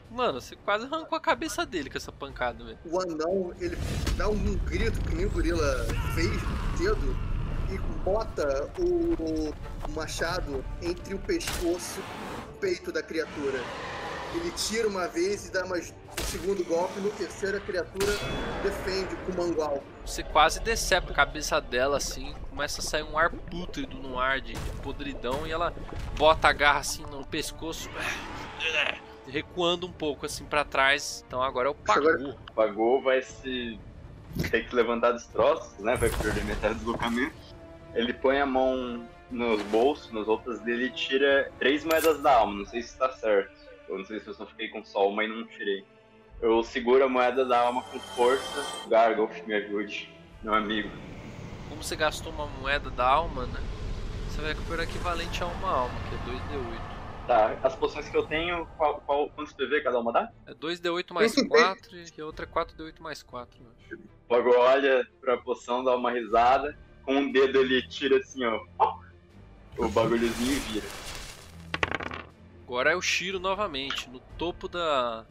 Mano, você quase arrancou a cabeça dele com essa pancada, velho. O anão, ele dá um grito que nem o gorila fez cedo e bota o, o machado entre o pescoço e o peito da criatura. Ele tira uma vez e dá mais o segundo golpe, no terceiro a criatura defende com o mangual. Você quase decepa a cabeça dela assim, começa a sair um ar pútrido no ar de, de podridão e ela bota a garra assim no pescoço, recuando um pouco assim pra trás. Então agora é o Pagu. Agora- Pagou, vai se. ter que levantar dos troços, né? Vai perder metade do deslocamento. Ele põe a mão nos bolsos, nas outras dele e tira três moedas da alma. Não sei se tá certo. Eu não sei se eu só fiquei com só uma e não tirei. Eu seguro a moeda da alma com força. Gargoff, me ajude, meu amigo. Como você gastou uma moeda da alma, né? Você vai recuperar equivalente a uma alma, que é 2d8. Tá, as poções que eu tenho, qual, qual, quantos PV cada uma dá? É 2d8 mais 4 e a outra é 4d8 mais 4, eu acho. Logo olha pra poção, dá uma risada. Com um dedo ele tira assim, ó. O bagulhozinho e vira. Agora é o Shiro novamente. No topo da,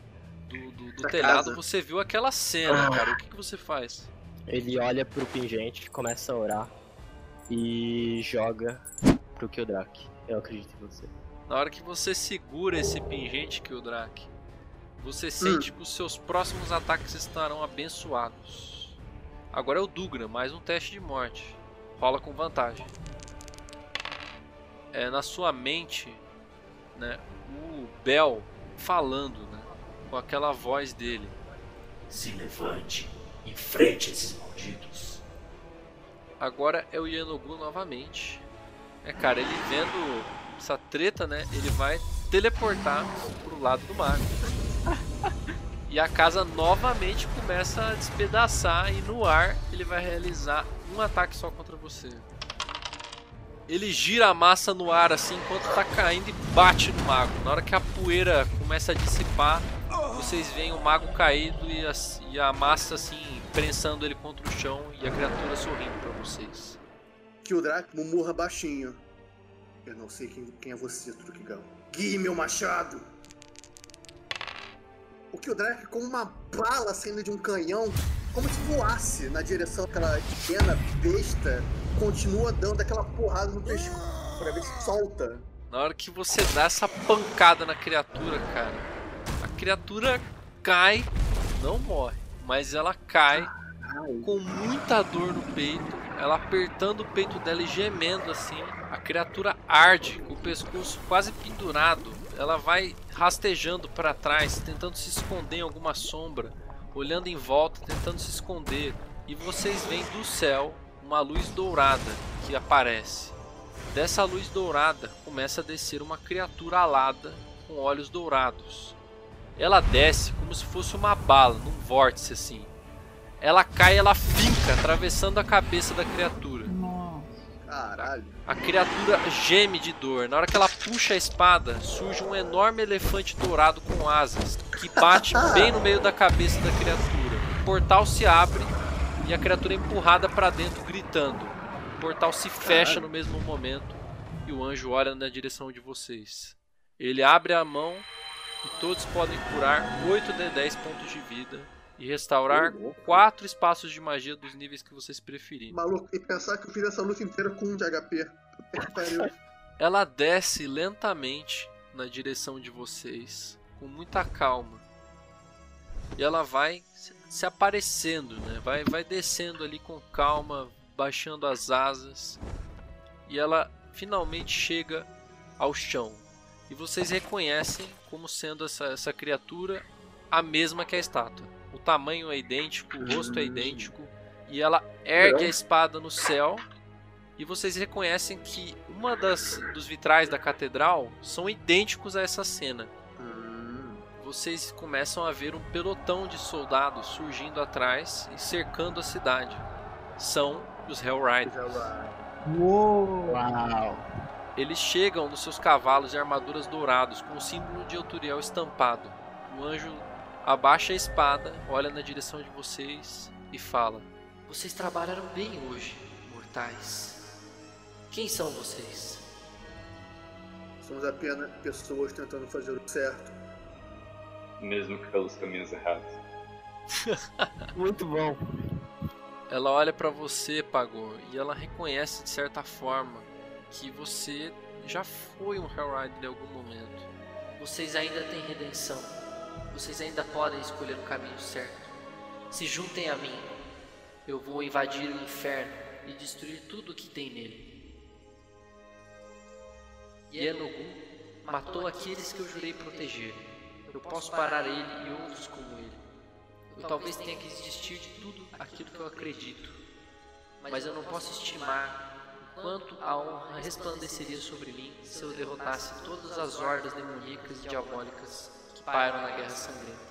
do, do, do Da telhado casa. você viu aquela cena, cara. O que, que você faz? Ele olha pro pingente, começa a orar e joga pro Kildrak. Eu acredito em você. Na hora que você segura esse pingente Kildrak, você sente que os seus próximos ataques estarão abençoados. Agora é o Dugra, mais um teste de morte. Rola com vantagem. É na sua mente, né, o Bel falando, né, com aquela voz dele. Se levante, enfrente esses malditos. Agora é o Yanogu novamente. É, cara, ele vendo essa treta, né? Ele vai teleportar pro lado do mago. E a casa novamente começa a despedaçar e no ar ele vai realizar um ataque só contra você. Ele gira a massa no ar assim enquanto tá caindo e bate no mago. Na hora que a poeira começa a dissipar, vocês veem o mago caído e a, e a massa assim prensando ele contra o chão e a criatura sorrindo pra vocês. Kildrak murmurra baixinho. Eu não sei quem, quem é você, Trukigal. Guie meu machado! O Kildrak, como uma bala saindo de um canhão, como se voasse na direção daquela pequena besta, continua dando aquela porrada no pescoço pra ver se solta. Na hora que você dá essa pancada na criatura, cara, a criatura cai, não morre, mas ela cai com muita dor no peito, ela apertando o peito dela e gemendo assim. A criatura arde, com o pescoço quase pendurado. Ela vai rastejando para trás, tentando se esconder em alguma sombra olhando em volta, tentando se esconder, e vocês veem do céu uma luz dourada que aparece. Dessa luz dourada começa a descer uma criatura alada com olhos dourados. Ela desce como se fosse uma bala, num vórtice assim. Ela cai, ela finca, atravessando a cabeça da criatura. Caralho. A criatura geme de dor. Na hora que ela puxa a espada, surge um enorme elefante dourado com asas que bate bem no meio da cabeça da criatura. O portal se abre e a criatura é empurrada para dentro, gritando. O portal se fecha no mesmo momento e o anjo olha na direção de vocês. Ele abre a mão e todos podem curar 8 de 10 pontos de vida e restaurar 4 espaços de magia dos níveis que vocês preferirem. Maluco, e pensar que eu fiz essa luta inteira com um de HP. Ela desce lentamente na direção de vocês, com muita calma. E ela vai se- se aparecendo, né? Vai, vai descendo ali com calma, baixando as asas. E ela finalmente chega ao chão. E vocês reconhecem como sendo essa, essa criatura a mesma que a estátua. O tamanho é idêntico, o rosto é idêntico. E ela ergue a espada no céu e vocês reconhecem que uma das dos vitrais da catedral são idênticos a essa cena. Vocês começam a ver um pelotão de soldados surgindo atrás e cercando a cidade. São os Hellriders. Uou! Uau! Eles chegam nos seus cavalos e armaduras dourados com o símbolo de Euturiel estampado. O anjo abaixa a espada, olha na direção de vocês e fala: Vocês trabalharam bem hoje, mortais. Quem são vocês? Somos apenas pessoas tentando fazer o certo. Mesmo que pelos caminhos errados. Muito bom. Ela olha pra você, Pagô, e ela reconhece de certa forma que você já foi um Hellrider em algum momento. Vocês ainda têm redenção. Vocês ainda podem escolher o caminho certo. Se juntem a mim. Eu vou invadir o inferno e destruir tudo o que tem nele. Yenugu matou aqueles que eu jurei proteger. Eu posso parar ele e outros como ele. Eu talvez tenha que desistir de tudo aquilo que eu acredito. Mas eu não posso estimar quanto a honra resplandeceria sobre mim se eu derrotasse todas as hordas demoníacas e diabólicas que pairam na Guerra Sangrenta.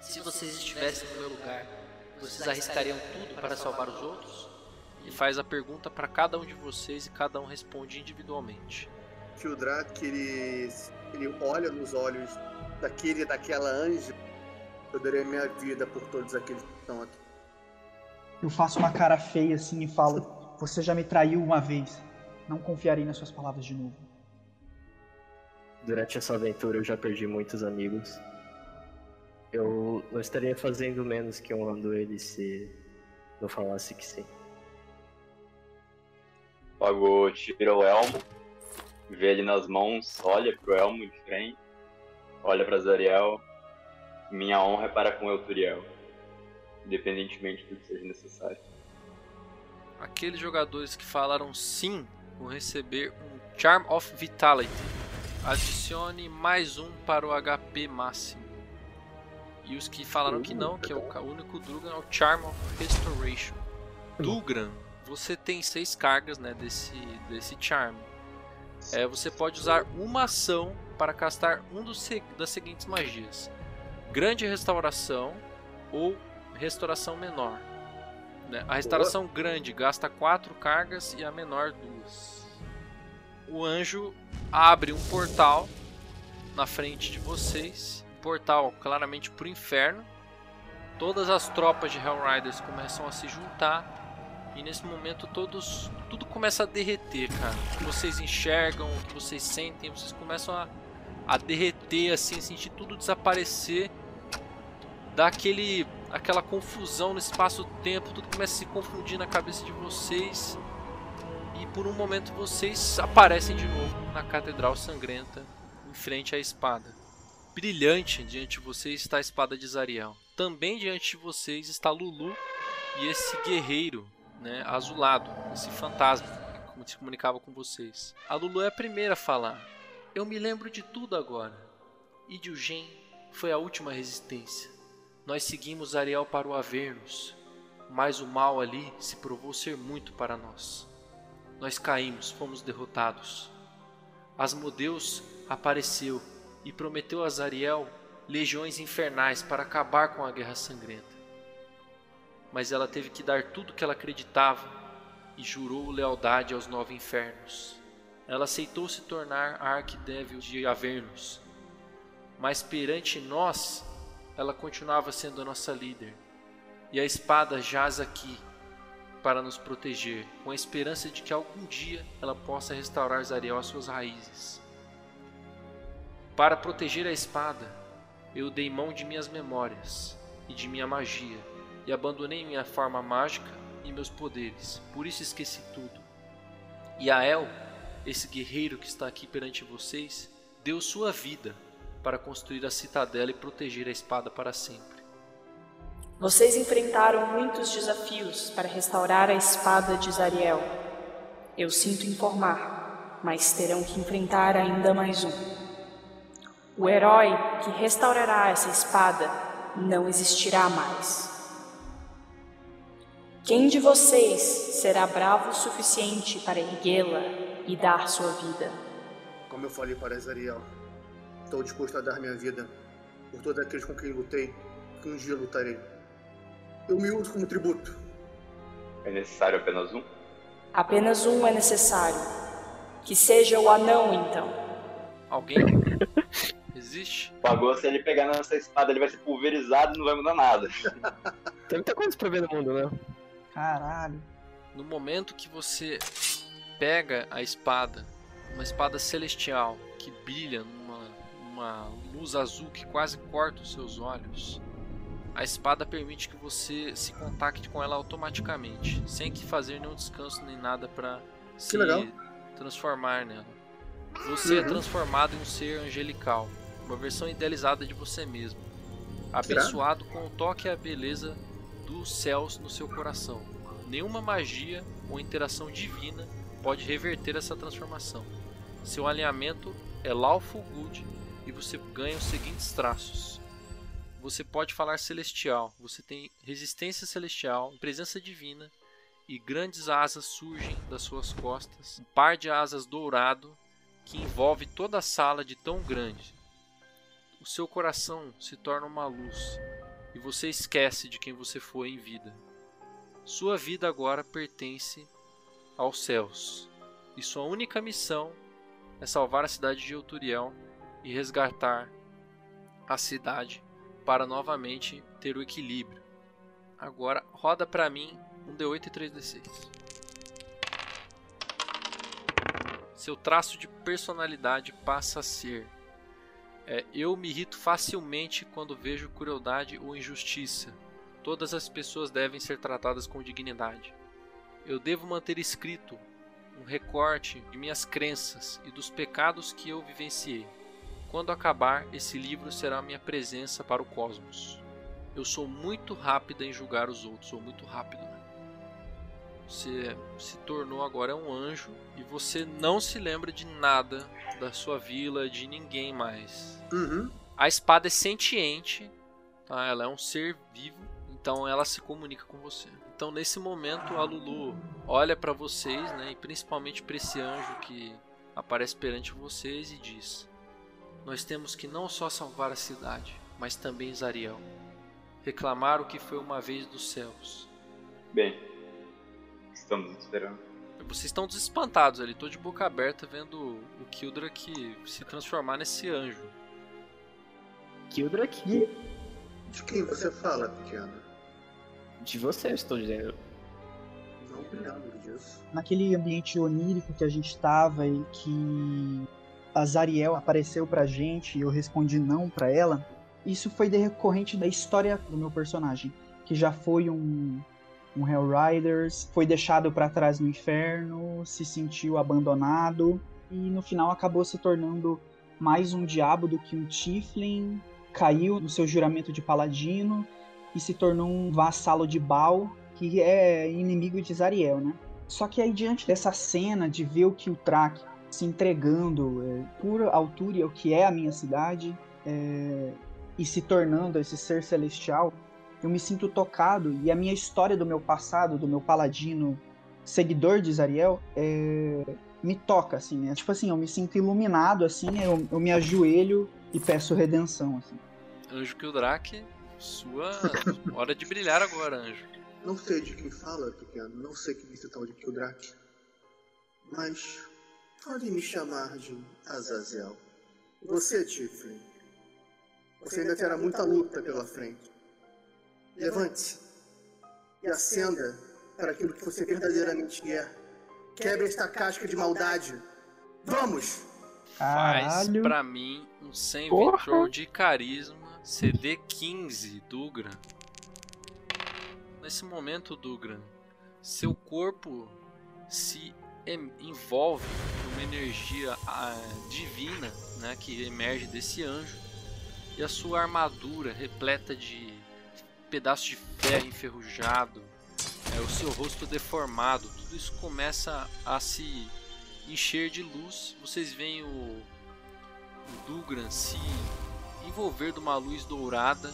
Se vocês estivessem no meu lugar, vocês arriscariam tudo para salvar os outros? E faz a pergunta pra cada um de vocês e cada um responde individualmente. Que o Drak, ele, ele olha nos olhos daquele, daquela anja. Eu darei minha vida por todos aqueles que estão aqui. Eu faço uma cara feia assim e falo: Você já me traiu uma vez. Não confiarei nas suas palavras de novo. Durante essa aventura eu já perdi muitos amigos. Eu não estaria fazendo menos que honrando ele se não falasse que sim. Pagou, tira o elmo, vê ele nas mãos, olha pro elmo de frente, olha pra Zariel. Minha honra é para com Euturiel, independentemente do que seja necessário. Aqueles jogadores que falaram sim vão receber um Charm of Vitality. Adicione mais um para o HP máximo. E os que falaram que não, que é o único Drugan, é o Charm of Restoration. Dugran, você tem seis cargas né, desse, desse Charm. É, você pode usar uma ação para castar um dos, das seguintes magias: Grande Restauração ou Restauração Menor. né? A restauração grande gasta 4 cargas e a menor 2. O anjo abre um portal na frente de vocês. Um portal claramente para o inferno. Todas as tropas de Hellriders começam a se juntar. E nesse momento todos tudo começa a derreter, cara. O que vocês enxergam, o que vocês sentem, vocês começam a, a derreter, assim, sentir tudo desaparecer. Dá aquela confusão no espaço-tempo, tudo começa a se confundir na cabeça de vocês. E por um momento vocês aparecem de novo na Catedral Sangrenta, em frente à espada. Brilhante diante de vocês está a espada de Zariel. Também diante de vocês está Lulu e esse guerreiro né, azulado, esse fantasma que se comunicava com vocês. A Lulu é a primeira a falar. Eu me lembro de tudo agora. Idilgen foi a última resistência. Nós seguimos Ariel para o Avernus, mas o mal ali se provou ser muito para nós. Nós caímos, fomos derrotados. Asmodeus apareceu e prometeu a Zariel legiões infernais para acabar com a guerra sangrenta. Mas ela teve que dar tudo que ela acreditava e jurou lealdade aos nove infernos. Ela aceitou se tornar a arquidévil de Avernus, mas perante nós, ela continuava sendo a nossa líder. E a espada jaz aqui para nos proteger, com a esperança de que algum dia ela possa restaurar Zariel às suas raízes. Para proteger a espada, eu dei mão de minhas memórias e de minha magia, e abandonei minha forma mágica e meus poderes, por isso esqueci tudo. E Ael, esse guerreiro que está aqui perante vocês, deu sua vida para construir a citadela e proteger a espada para sempre. Vocês enfrentaram muitos desafios para restaurar a espada de Zariel. Eu sinto informar, mas terão que enfrentar ainda mais um. O herói que restaurará essa espada não existirá mais. Quem de vocês será bravo o suficiente para erguê-la e dar sua vida? Como eu falei para Zariel, estou disposto a dar minha vida por todos aqueles com quem lutei, que um dia lutarei. Eu me uso como tributo. É necessário apenas um? Apenas um é necessário. Que seja o anão, então. Alguém existe? Pagou, se ele pegar nessa espada, ele vai ser pulverizado e não vai mudar nada. Tem muita coisa pra ver no mundo, né? Caralho. No momento que você pega a espada, uma espada celestial que brilha numa, numa luz azul que quase corta os seus olhos, a espada permite que você se contacte com ela automaticamente, sem que fazer nenhum descanso nem nada para se legal. transformar nela. Você é Uhum. transformado em um ser angelical, uma versão idealizada de você mesmo, abençoado com o toque e a beleza dos céus no seu coração. Nenhuma magia ou interação divina pode reverter essa transformação. Seu alinhamento é Lawful Good e você ganha os seguintes traços. Você pode falar celestial, você tem resistência celestial, presença divina e grandes asas surgem das suas costas. Um par de asas dourado que envolve toda a sala de tão grande. O seu coração se torna uma luz e você esquece de quem você foi em vida. Sua vida agora pertence aos céus e sua única missão é salvar a cidade de Euturiel e resgatar a cidade para novamente ter o equilíbrio. Agora roda para mim um D8 e 3D6. Seu traço de personalidade passa a ser é, eu me irrito facilmente quando vejo crueldade ou injustiça. Todas as pessoas devem ser tratadas com dignidade. Eu devo manter escrito um recorte de minhas crenças e dos pecados que eu vivenciei. Quando acabar, esse livro será minha presença para o cosmos. Eu sou muito rápida em julgar os outros, sou muito rápido. Você se tornou agora um anjo e você não se lembra de nada da sua vila, de ninguém mais. Uhum. A espada é sentiente, tá? Ela é um ser vivo, então ela se comunica com você. Então nesse momento a Lulu olha para vocês, né, e principalmente para esse anjo que aparece perante vocês e diz: Nós temos que não só salvar a cidade, mas também Zariel. Reclamar o que foi uma vez dos céus. Bem, estamos esperando. Vocês estão desespantados ali, tô de boca aberta vendo o Kildrak se transformar nesse anjo. Kildrak? De quem você fala, pequeno? De você, eu estou dizendo. Não me lembro disso. Naquele ambiente onírico que a gente tava e que a Zariel apareceu pra gente e eu respondi não pra ela, isso foi decorrente da história do meu personagem, que já foi um um Hellriders, foi deixado pra trás no inferno, se sentiu abandonado e no final acabou se tornando mais um diabo do que um Tiflin, caiu no seu juramento de paladino e se tornou um vassalo de Baal, que é inimigo de Zariel, né? Só que aí diante dessa cena de ver o Kiltrak se entregando é, por altura ao que é a minha cidade, é, e se tornando esse ser celestial, eu me sinto tocado e a minha história do meu passado, do meu paladino seguidor de Zariel, é, me toca, assim. É, tipo assim, eu me sinto iluminado, assim, eu, eu me ajoelho e peço redenção, assim. Anjo Kildrak, sua hora de brilhar agora, anjo. Não sei de quem fala, pequeno. Não sei quem é esse tal de Kildrak. Mas pode me chamar de Azazel. Você, Tiflin. Você ainda terá muita luta pela frente. Levante-se e acenda para aquilo que você verdadeiramente é. Quebre esta casca de maldade. Vamos! Faz Caralho. pra mim um 100 Porra. Vitor de carisma CD 15, Dugran. Nesse momento, Dugran, seu corpo se em- envolve numa energia ah, divina né, que emerge desse anjo e a sua armadura repleta de pedaços de ferro enferrujado, é, o seu rosto deformado, tudo isso começa a se encher de luz. Vocês veem o, o Dugran se envolver de uma luz dourada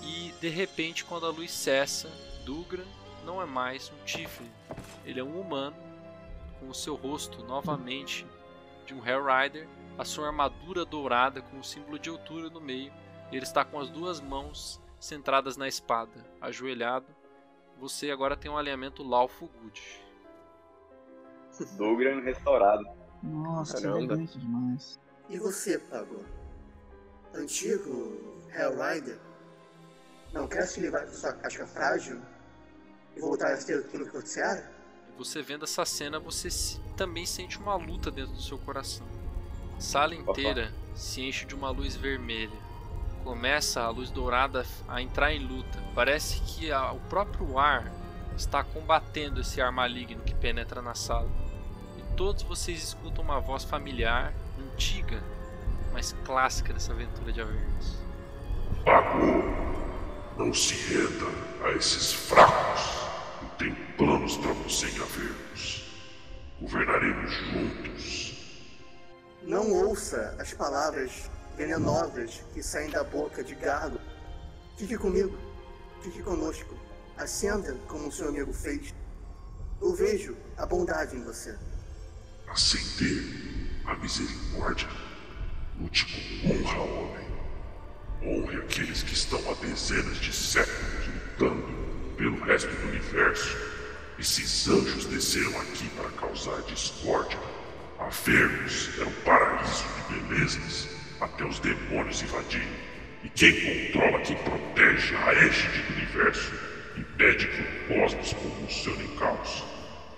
e de repente quando a luz cessa, Dugran não é mais um Tiflin, ele é um humano com o seu rosto novamente de um Hellrider, a sua armadura dourada com o símbolo de altura no meio, ele está com as duas mãos centradas na espada, ajoelhado. Você agora tem um alinhamento Lawful Good. Restaurado. Nossa, que Caramba. elegante demais. E você, Pago? Antigo Hellrider? Não quer se livrar da sua casca frágil e voltar a ser aquilo que você era? Você vendo essa cena, você se- também sente uma luta dentro do seu coração. A sala inteira se enche de uma luz vermelha. Começa a luz dourada a entrar em luta. Parece que a- o próprio ar está combatendo esse ar maligno que penetra na sala. E todos vocês escutam uma voz familiar, antiga, mas clássica dessa aventura de Avernus. Não se renda a esses fracos. Eu tenho planos para você em Avernus. Governaremos juntos. Não ouça as palavras venenosas que saem da boca de Gargo. Fique comigo. Fique conosco. Acenda como o seu amigo fez. Eu vejo a bondade em você. Acender a misericórdia. Lute com honra, homem. Honre aqueles que estão há dezenas de séculos lutando pelo resto do universo. Esses anjos desceram aqui para causar discórdia. Avernus era um paraíso de belezas até os demônios invadirem. E quem controla, quem protege a égide do universo, impede que o cosmos convulsione em caos.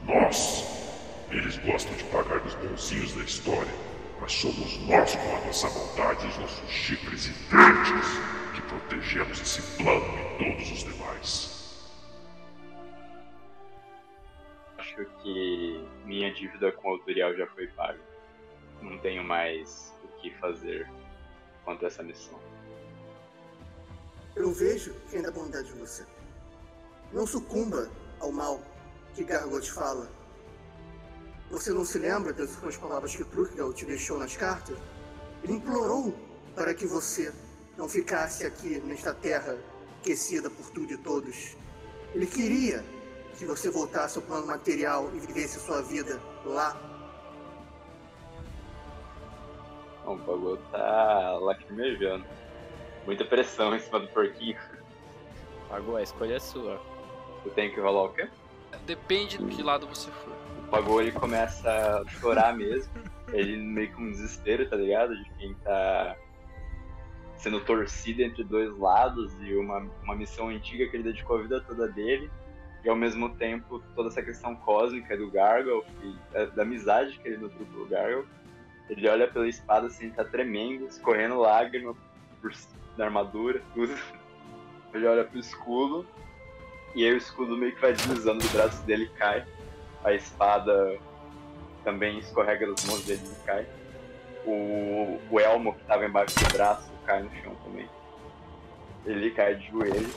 Nós, eles gostam de pagar dos bonzinhos da história, mas somos nós com a nossa maldade e os nossos chifres e dentes que protegemos esse plano e todos os demais. Acho que minha dívida com o tutorial já foi paga. Não tenho mais fazer quanto a essa missão. Eu vejo quem dá bondade em você. Não sucumba ao mal que Gargot fala. Você não se lembra das últimas palavras que Trukgal te deixou nas cartas? Ele implorou para que você não ficasse aqui nesta terra aquecida por tudo e todos. Ele queria que você voltasse ao plano material e vivesse sua vida lá. Bom, o bagulho tá lacrimejando. Muita pressão em cima do porquinho. Pagou, a escolha é sua. Eu tenho que rolar o quê? Depende de que lado você for. O Pagou ele começa a chorar mesmo. Ele meio com um desespero, tá ligado? De quem tá sendo torcido entre dois lados e uma, uma missão antiga que ele dedicou a vida toda dele. E ao mesmo tempo toda essa questão cósmica do Gargoyle e da, da amizade que ele nutriu pelo Gargoyle. Ele olha pela espada assim, tá tremendo, escorrendo lágrima por, da armadura, tudo. Ele olha pro escudo e aí o escudo meio que vai deslizando do braço dele e cai. A espada também escorrega das mãos dele e cai. O, o elmo que tava embaixo do braço cai no chão também. Ele cai de joelho,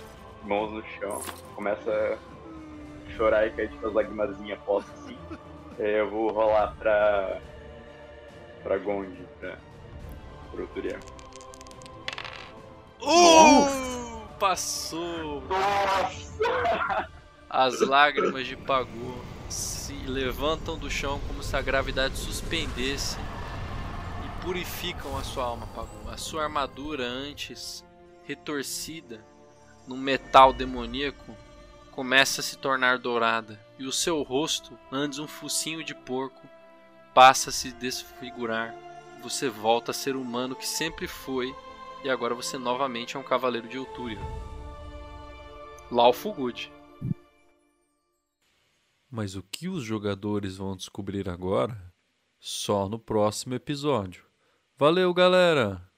mãos no chão, começa a chorar e cair tipo as lagrimazinhas postas assim. Eu vou rolar pra. Pra Gondi, pra. pro Turiel. Uh! Passou! As lágrimas de Pagô se levantam do chão como se a gravidade suspendesse e purificam a sua alma, Pagô. A sua armadura antes retorcida no metal demoníaco começa a se tornar dourada e o seu rosto, antes um focinho de porco, passa a se desfigurar. Você volta a ser humano que sempre foi e agora você novamente é um cavaleiro de Ultúria. Lawful Good. Mas o que os jogadores vão descobrir agora? Só no próximo episódio. Valeu, galera!